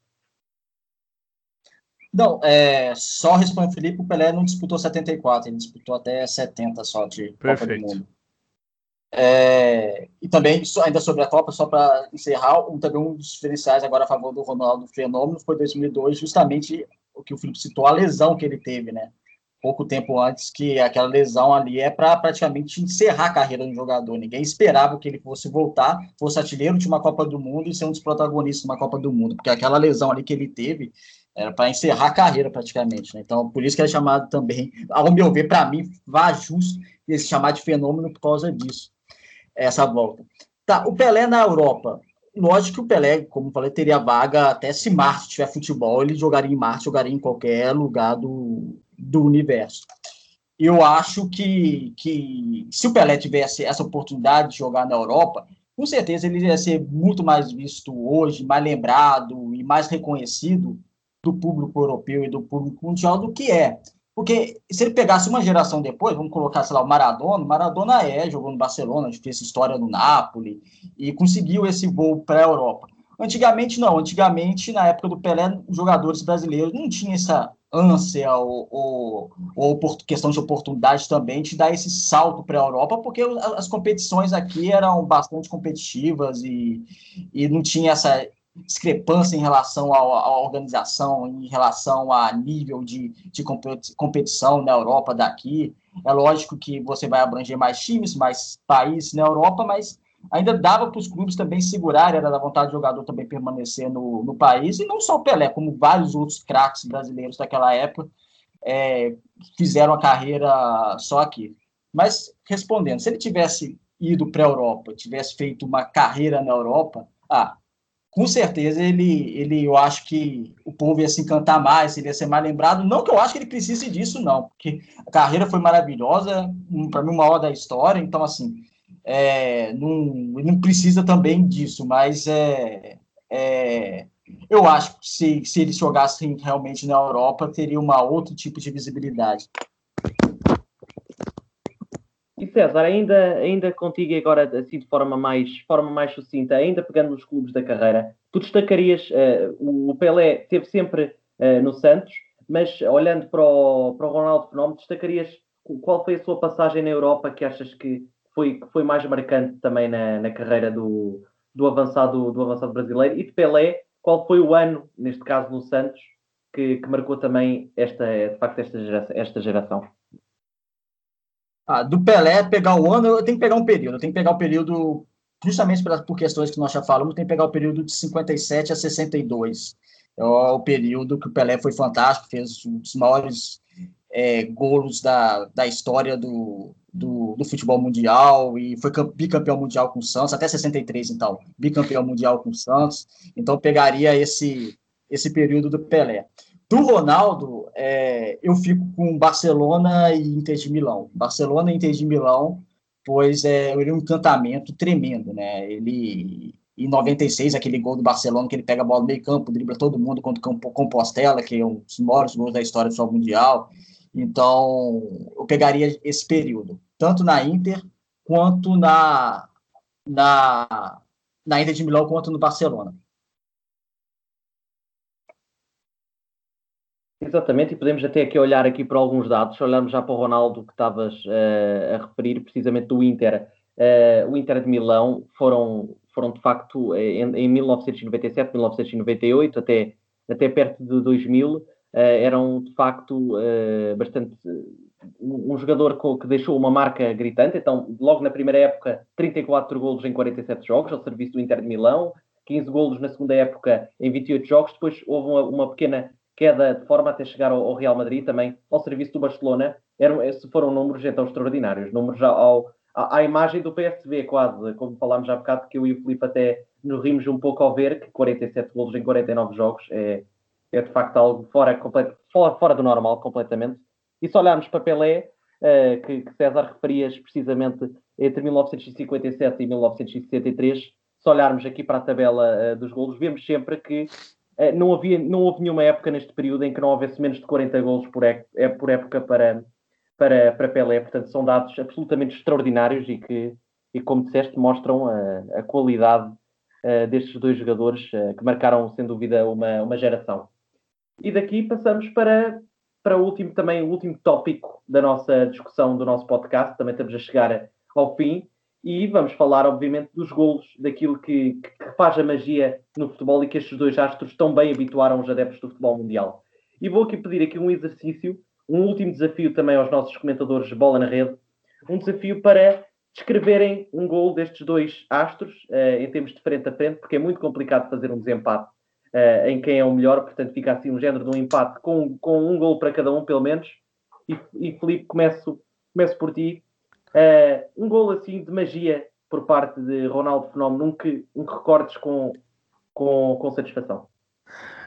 Não, é, só respondendo Felipe, o Pelé não disputou 74, ele disputou até 70 só de Perfeito. Copa do Mundo. É, e também, ainda sobre a Copa, só para encerrar, um, também um dos diferenciais agora a favor do Ronaldo Fenômeno foi 2002, justamente o que o Felipe citou, a lesão que ele teve, né? pouco tempo antes que aquela lesão ali é para praticamente encerrar a carreira do jogador. Ninguém esperava que ele fosse voltar, fosse artilheiro de uma Copa do Mundo e ser um dos protagonistas de uma Copa do Mundo, porque aquela lesão ali que ele teve era para encerrar a carreira praticamente. Né? Então, por isso que é chamado também, ao meu ver, para mim, vá justo esse chamar de fenômeno por causa disso, essa volta. Tá, o Pelé na Europa. Lógico que o Pelé, como falei, teria vaga até se Marte tiver futebol, ele jogaria em Marte, jogaria em qualquer lugar do, do universo. Eu acho que, que se o Pelé tivesse essa oportunidade de jogar na Europa, com certeza ele ia ser muito mais visto hoje, mais lembrado e mais reconhecido do público europeu e do público mundial do que é. Porque se ele pegasse uma geração depois, vamos colocar, sei lá, o Maradona, Maradona é, jogou no Barcelona, fez história no Napoli e conseguiu esse voo para a Europa. Antigamente não, antigamente, na época do Pelé, os jogadores brasileiros não tinham essa ânsia ou, ou, ou questão de oportunidade também de dar esse salto para a Europa, porque as competições aqui eram bastante competitivas e, e não tinha essa discrepância em relação à organização, em relação a nível de, de competição na Europa daqui. É lógico que você vai abranger mais times, mais países na Europa, mas ainda dava para os clubes também segurarem, era da vontade do jogador também permanecer no, no país, e não só o Pelé, como vários outros craques brasileiros daquela época é, fizeram a carreira só aqui. Mas, respondendo, se ele tivesse ido para a Europa, tivesse feito uma carreira na Europa, ah, com certeza ele, ele, eu acho que o povo ia se encantar mais, ele ia ser mais lembrado. Não que eu acho que ele precise disso, não, porque a carreira foi maravilhosa, para mim, uma hora da história, então, assim, é, não, não precisa também disso, mas é, é, eu acho que se, se eles jogassem realmente na Europa, teria uma outro tipo de visibilidade. César, ainda, ainda contigo agora assim de forma mais, forma mais sucinta, ainda pegando nos clubes da carreira, tu destacarias, uh, o Pelé teve sempre uh, no Santos, mas olhando para o, para o Ronaldo Fenómeno, destacarias qual foi a sua passagem na Europa que achas que foi, que foi mais marcante também na, na carreira do, do, avançado, do avançado brasileiro? E de Pelé, qual foi o ano, neste caso no Santos, que, que marcou também esta, de facto esta geração? Esta geração? Ah, do Pelé pegar o ano, eu tenho que pegar um período. Eu tenho que pegar o período, justamente por, questões que nós já falamos, tem que pegar o período de 57 a 62. É o período que o Pelé foi fantástico, fez um dos maiores é, gols da, da história do, do, do, futebol mundial e foi bicampeão mundial com o Santos, até 63, então, bicampeão mundial com o Santos. Então, pegaria esse, esse período do Pelé. Do Ronaldo, é, eu fico com Barcelona e Inter de Milão. Barcelona e Inter de Milão, pois é, ele é um encantamento tremendo, né? Ele, em 96, aquele gol do Barcelona, que ele pega a bola no meio campo, dribla todo mundo contra o Compostela, que é um dos maiores gols da história do futebol mundial. Então, eu pegaria esse período, tanto na Inter, quanto na, na, na Inter de Milão, quanto no Barcelona. Exatamente, e podemos até aqui olhar aqui para alguns dados, olharmos já para o Ronaldo que estavas uh, a referir, precisamente do Inter. Uh, o Inter de Milão foram, foram de facto em, em 1997, 1998, até, até perto de 2000, uh, eh, eram de facto bastante um jogador que deixou uma marca gritante. Então, logo na primeira época, 34 golos em 47 jogos ao serviço do Inter de Milão, 15 golos na segunda época em 28 jogos. Depois houve uma, uma pequena queda de forma até chegar ao, ao, Real Madrid, também ao serviço do Barcelona, eram, foram números então extraordinários, números ao, à, imagem do PSV quase, como falámos há bocado, que eu e o Filipe até nos rimos um pouco ao ver que 47 golos em 49 jogos é, é de facto algo fora, fora, fora do normal completamente. E se olharmos para Pelé, uh, que, que, César referias precisamente entre 1957 e 1963, se olharmos aqui para a tabela uh, dos golos, vemos sempre que eh, não, havia, não houve nenhuma época neste período em que não houvesse menos de 40 golos por, é, por época para, para, para Pelé. Portanto, são dados absolutamente extraordinários e que, e como disseste, mostram a, a qualidade uh, destes dois jogadores uh, que marcaram, sem dúvida, uma, uma geração. E daqui passamos para, para o último, também o último tópico da nossa discussão, do nosso podcast. Também estamos a chegar ao fim e vamos falar, obviamente, dos golos, daquilo que, que, faz a magia no futebol e que estes dois astros tão bem habituaram os adeptos do futebol mundial. E vou aqui pedir aqui um exercício, um último desafio também aos nossos comentadores de bola na rede, um desafio para descreverem um gol destes dois astros uh, em termos de frente a frente, porque é muito complicado fazer um desempate uh, em quem é o melhor, portanto fica assim um género de um empate com, com um gol para cada um, pelo menos. E, e Felipe, começo, começo por ti. Uh, um gol assim de magia por parte de Ronaldo Fenómeno, um que, um que recordes com, com, com satisfação.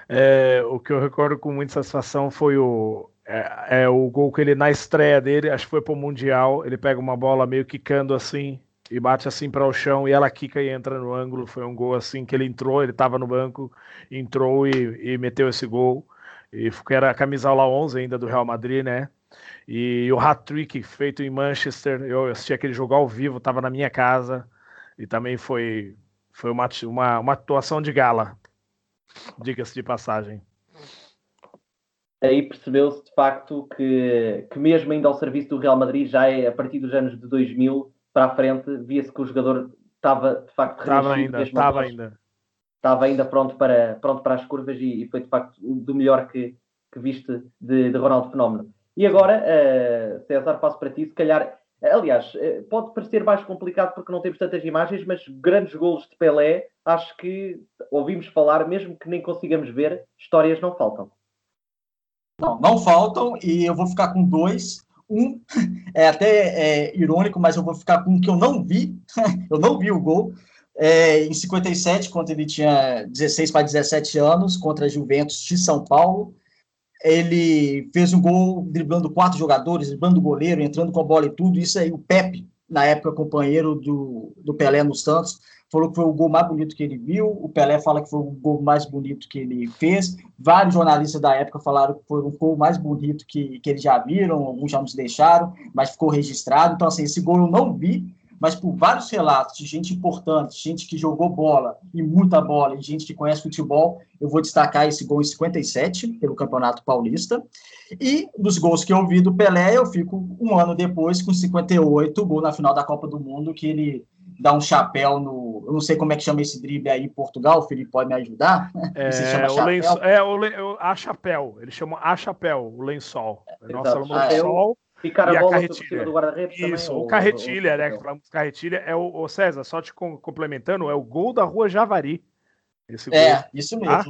É, o que eu recordo com muita satisfação foi o, é, é, o gol que ele, na estreia dele, acho que foi para o Mundial, ele pega uma bola meio quicando assim e bate assim para o chão e ela quica e entra no ângulo. Foi um gol assim que ele entrou, ele estava no banco, entrou e, e, meteu esse gol. E era a camisola 11 ainda do Real Madrid, né? E o hat-trick feito em Manchester, eu assisti aquele jogo ao vivo, estava na minha casa e também foi, foi uma, uma, uma atuação de gala, diga-se de passagem aí percebeu-se de facto que, que mesmo ainda ao serviço do Real Madrid, já é a partir dos anos de 2000 para a frente, via-se que o jogador estava de facto estava ainda, estava ainda. Estava ainda pronto para, pronto para as curvas e, e foi de facto do melhor que, que viste de, de Ronaldo Fenómeno. E agora, uh, César, passo para ti, se calhar, aliás, uh, pode parecer mais complicado porque não temos tantas imagens, mas grandes golos de Pelé, acho que ouvimos falar, mesmo que nem consigamos ver, histórias não faltam. Não, não faltam e eu vou ficar com dois. Um é até é, irônico, mas eu vou ficar com um que eu não vi. eu não vi o gol. É, em 57, quando ele tinha 16 para 17 anos, contra a Juventus de São Paulo. Ele fez um gol driblando quatro jogadores, driblando o goleiro, entrando com a bola e tudo. Isso aí, o Pepe, na época companheiro do, do Pelé no Santos, falou que foi o gol mais bonito que ele viu, o Pelé fala que foi o gol mais bonito que ele fez, vários jornalistas da época falaram que foi o gol mais bonito que, que eles já viram, alguns já nos deixaram, mas ficou registrado, então assim, esse gol eu não vi, mas por vários relatos de gente importante, gente que jogou bola, e muita bola, e gente que conhece futebol, eu vou destacar esse gol em 57, pelo Campeonato Paulista, e dos gols que eu vi do Pelé, eu fico um ano depois com 58, gol na final da Copa do Mundo, que ele dá um chapéu no. Eu não sei como é que chama esse drible aí em Portugal, o Felipe pode me ajudar? É, o lençol, é o, le, a chapéu, eles chamam a chapéu, o lençol. É, Nós falamos ah, lençol. E, cara, e a carretilha. Isso, também, o carretilha, né? Que falamos carretilha é o, o, César, só te complementando, é o gol da Rua Javari. Esse é, gol, isso mesmo. Tá?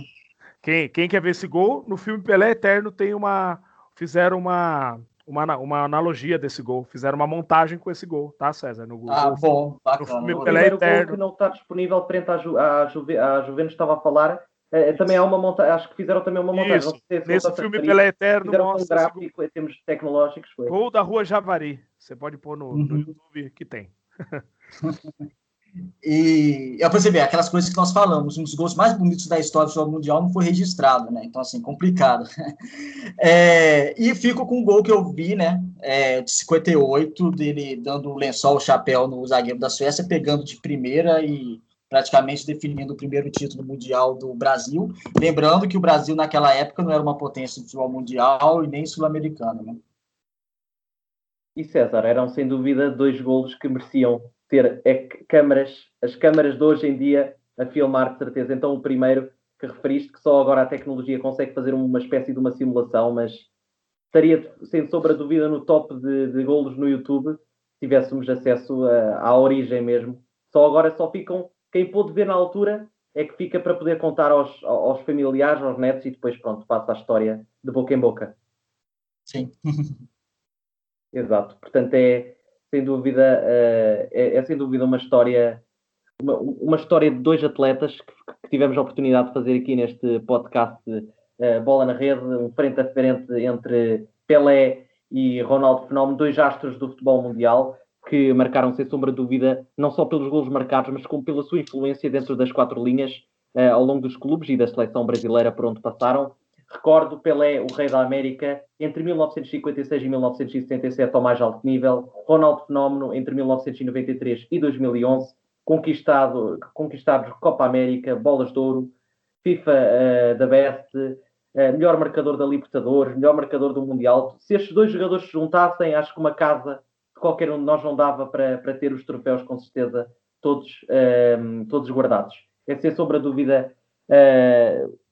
Quem, quem quer ver esse gol, no filme Pelé Eterno tem uma. Fizeram uma uma, uma analogia desse gol. Fizeram uma montagem com esse gol, tá, César? No, ah, gol, bom, bacana. No filme Pelé Eterno. que não está disponível frente à, Ju, à, Juve, à Juventus, estava a falar. É, também há uma montagem, acho que fizeram também uma montagem. Isso. Se Nesse filme Pelé Eterno mostra um gráfico em termos tecnológicos. Foi. Gol da Rua Javari. Você pode pôr no, uhum. no YouTube que tem. E é para você ver, aquelas coisas que nós falamos, um dos gols mais bonitos da história do jogo mundial não foi registrado, né? Então, assim, complicado. É, e fico com o gol que eu vi, né? É, de 58, dele dando o lençol, o chapéu no zagueiro da Suécia, pegando de primeira e praticamente definindo o primeiro título mundial do Brasil. Lembrando que o Brasil, naquela época, não era uma potência de futebol mundial e nem sul-americano, né? E César, eram sem dúvida dois golos que mereciam ter câmaras, as câmaras de hoje em dia a filmar, de certeza. Então, o primeiro que referiste, que só agora a tecnologia consegue fazer uma espécie de uma simulação, mas estaria, sem sombra de dúvida, no top de, de golos no YouTube, se tivéssemos acesso a, à origem mesmo. Só agora só ficam, quem pôde ver na altura é que fica para poder contar aos, aos familiares, aos netos, e depois, pronto, passa a história de boca em boca. Sim. Exato. Portanto, é, sem dúvida, uh, é, é, sem dúvida uma história, uma, uma história de dois atletas que, que, tivemos a oportunidade de fazer aqui neste podcast uh, Bola na Rede, um frente a frente entre Pelé e Ronaldo Fenómeno, dois astros do futebol mundial que marcaram sem sombra de dúvida não só pelos golos marcados, mas como pela sua influência dentro das quatro linhas uh, ao longo dos clubes e da seleção brasileira por onde passaram. Recordo Pelé, o rei da América, entre 1956 e 1977 ao mais alto nível. Ronaldo Fenómeno, entre 1993 e 2011, conquistado, conquistados Copa América, Bolas de Ouro, FIFA uh, da Best, uh, melhor marcador da Libertadores, melhor marcador do Mundial. Se estes dois jogadores se juntassem, acho que uma casa qualquer um de nós não dava para, para ter os troféus, com certeza, todos, uh, todos guardados. É sem sombra de dúvida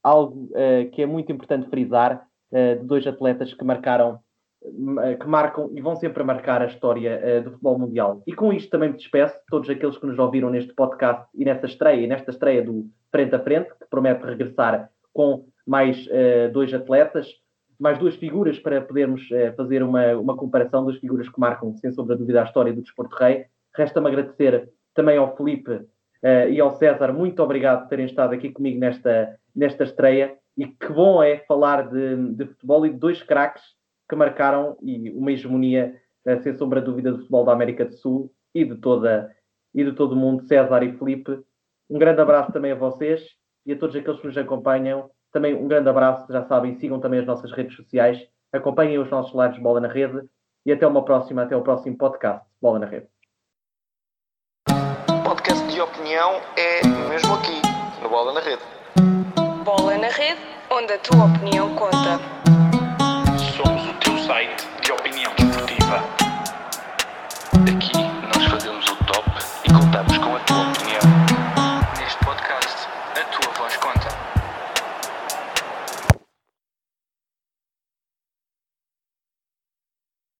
algo uh, que é muito importante frisar, uh, de dois atletas que marcaram que marcam e vão sempre marcar a história uh, do futebol mundial. E com isto também me despeço todos aqueles que nos ouviram neste podcast e nesta estreia, nesta estreia do Frente a Frente, que promete regressar com mais uh, dois atletas, mais duas figuras para podermos uh, fazer uma, uma comparação das figuras que marcam, sem sombra de dúvida, a história do desporto rei. Resta-me agradecer também ao Felipe e ao César, muito obrigado por terem estado aqui comigo nesta, nesta estreia. E que bom é falar de, de futebol e de dois craques que marcaram e uma hegemonia, eh, sem sombra de dúvida, do futebol da América do Sul e de, toda, e de todo o mundo, César e Felipe. Um grande abraço também a vocês e a todos aqueles que nos acompanham. Também um grande abraço, já sabem, sigam também as nossas redes sociais, acompanhem os nossos lives Bola na Rede e até uma próxima, até o próximo podcast Bola na Rede. Podcast de opinião é mesmo aqui, no Bola na Rede. Bola na Rede, onde a tua opinião conta. Somos o teu site